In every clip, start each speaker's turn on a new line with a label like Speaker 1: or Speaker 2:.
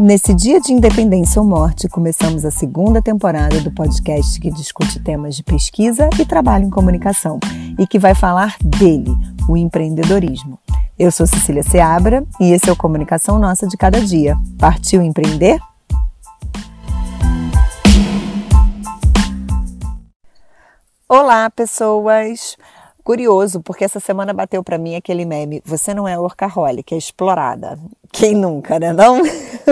Speaker 1: Nesse dia de independência ou morte, começamos a segunda temporada do podcast que discute temas de pesquisa e trabalho em comunicação e que vai falar dele, o empreendedorismo. Eu sou Cecília Seabra e esse é o Comunicação Nossa de Cada Dia. Partiu empreender? Olá, pessoas! Curioso, porque essa semana bateu para mim aquele meme: você não é workaholic, é explorada. Quem nunca, né? Não?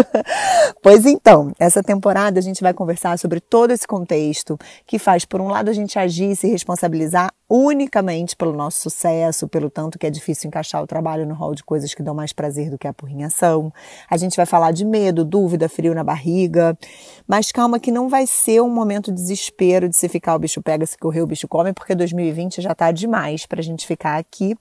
Speaker 1: pois então, essa temporada a gente vai conversar sobre todo esse contexto que faz, por um lado, a gente agir e se responsabilizar unicamente pelo nosso sucesso, pelo tanto que é difícil encaixar o trabalho no rol de coisas que dão mais prazer do que a porrinhação. A gente vai falar de medo, dúvida, frio na barriga. Mas calma que não vai ser um momento de desespero de se ficar o bicho pega, se correr o bicho come, porque 2020 já tá demais pra gente ficar aqui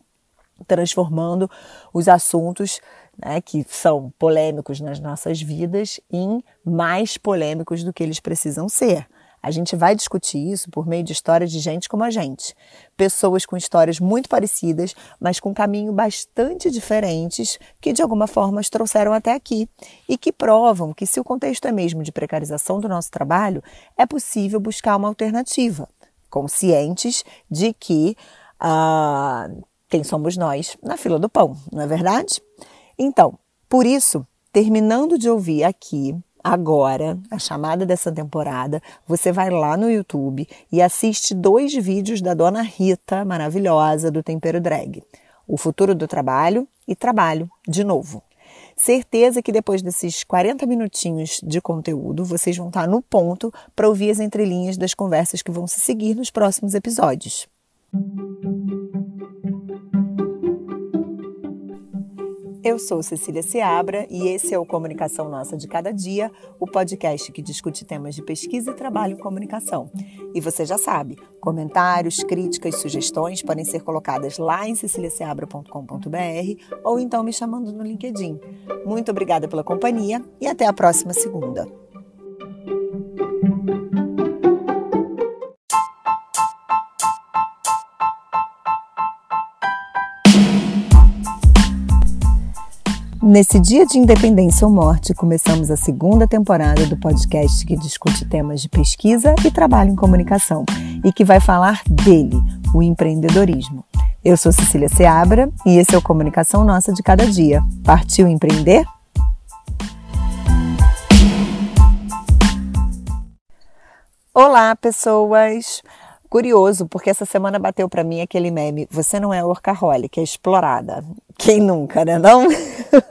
Speaker 1: transformando os assuntos né, que são polêmicos nas nossas vidas em mais polêmicos do que eles precisam ser. A gente vai discutir isso por meio de histórias de gente como a gente. Pessoas com histórias muito parecidas, mas com caminho bastante diferentes, que de alguma forma os trouxeram até aqui. E que provam que, se o contexto é mesmo de precarização do nosso trabalho, é possível buscar uma alternativa, conscientes de que ah, quem somos nós na fila do pão, não é verdade? Então, por isso, terminando de ouvir aqui agora, a chamada dessa temporada, você vai lá no YouTube e assiste dois vídeos da dona Rita, maravilhosa, do Tempero Drag. O futuro do trabalho e trabalho de novo. Certeza que depois desses 40 minutinhos de conteúdo, vocês vão estar no ponto para ouvir as entrelinhas das conversas que vão se seguir nos próximos episódios. Eu sou Cecília Seabra e esse é o Comunicação Nossa de Cada Dia, o podcast que discute temas de pesquisa e trabalho em comunicação. E você já sabe, comentários, críticas, sugestões podem ser colocadas lá em ceciliaseabra.com.br ou então me chamando no LinkedIn. Muito obrigada pela companhia e até a próxima segunda. Nesse dia de independência ou morte, começamos a segunda temporada do podcast que discute temas de pesquisa e trabalho em comunicação e que vai falar dele, o empreendedorismo. Eu sou Cecília Seabra e esse é o Comunicação Nossa de Cada Dia. Partiu empreender? Olá, pessoas! Curioso, porque essa semana bateu para mim aquele meme: você não é workaholic, é explorada. Quem nunca, né? Não?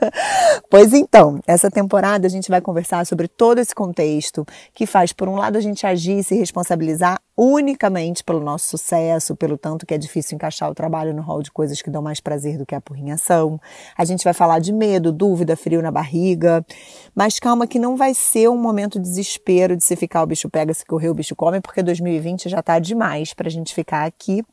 Speaker 1: pois então, essa temporada a gente vai conversar sobre todo esse contexto que faz, por um lado, a gente agir e se responsabilizar unicamente pelo nosso sucesso, pelo tanto que é difícil encaixar o trabalho no rol de coisas que dão mais prazer do que a porrinhação. A gente vai falar de medo, dúvida, frio na barriga. Mas calma que não vai ser um momento de desespero de se ficar o bicho pega, se correr o bicho come, porque 2020 já tá demais pra gente ficar aqui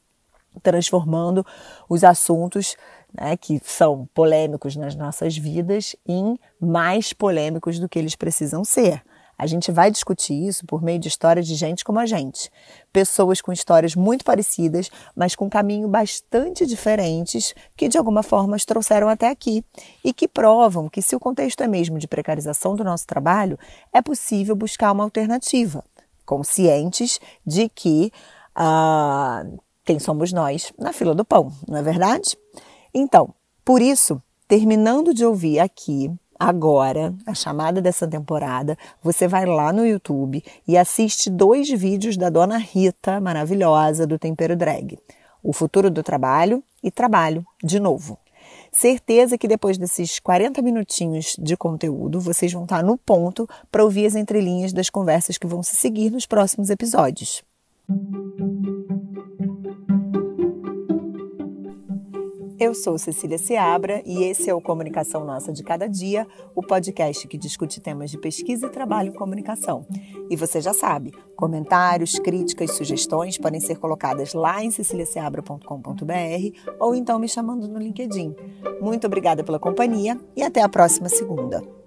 Speaker 1: transformando os assuntos né, que são polêmicos nas nossas vidas em mais polêmicos do que eles precisam ser. A gente vai discutir isso por meio de histórias de gente como a gente. Pessoas com histórias muito parecidas, mas com caminho bastante diferentes, que de alguma forma os trouxeram até aqui. E que provam que, se o contexto é mesmo de precarização do nosso trabalho, é possível buscar uma alternativa. Conscientes de que ah, quem somos nós na fila do pão, não é verdade? Então, por isso, terminando de ouvir aqui agora, a chamada dessa temporada, você vai lá no YouTube e assiste dois vídeos da dona Rita, maravilhosa, do Tempero Drag. O futuro do trabalho e trabalho de novo. Certeza que depois desses 40 minutinhos de conteúdo, vocês vão estar no ponto para ouvir as entrelinhas das conversas que vão se seguir nos próximos episódios. Eu sou Cecília Seabra e esse é o Comunicação Nossa de Cada Dia, o podcast que discute temas de pesquisa e trabalho em comunicação. E você já sabe, comentários, críticas, sugestões podem ser colocadas lá em ceciliaseabra.com.br ou então me chamando no LinkedIn. Muito obrigada pela companhia e até a próxima segunda.